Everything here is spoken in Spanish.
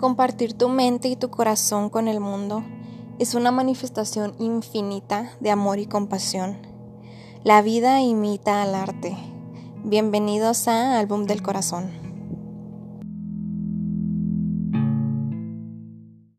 Compartir tu mente y tu corazón con el mundo es una manifestación infinita de amor y compasión. La vida imita al arte. Bienvenidos a Álbum del Corazón.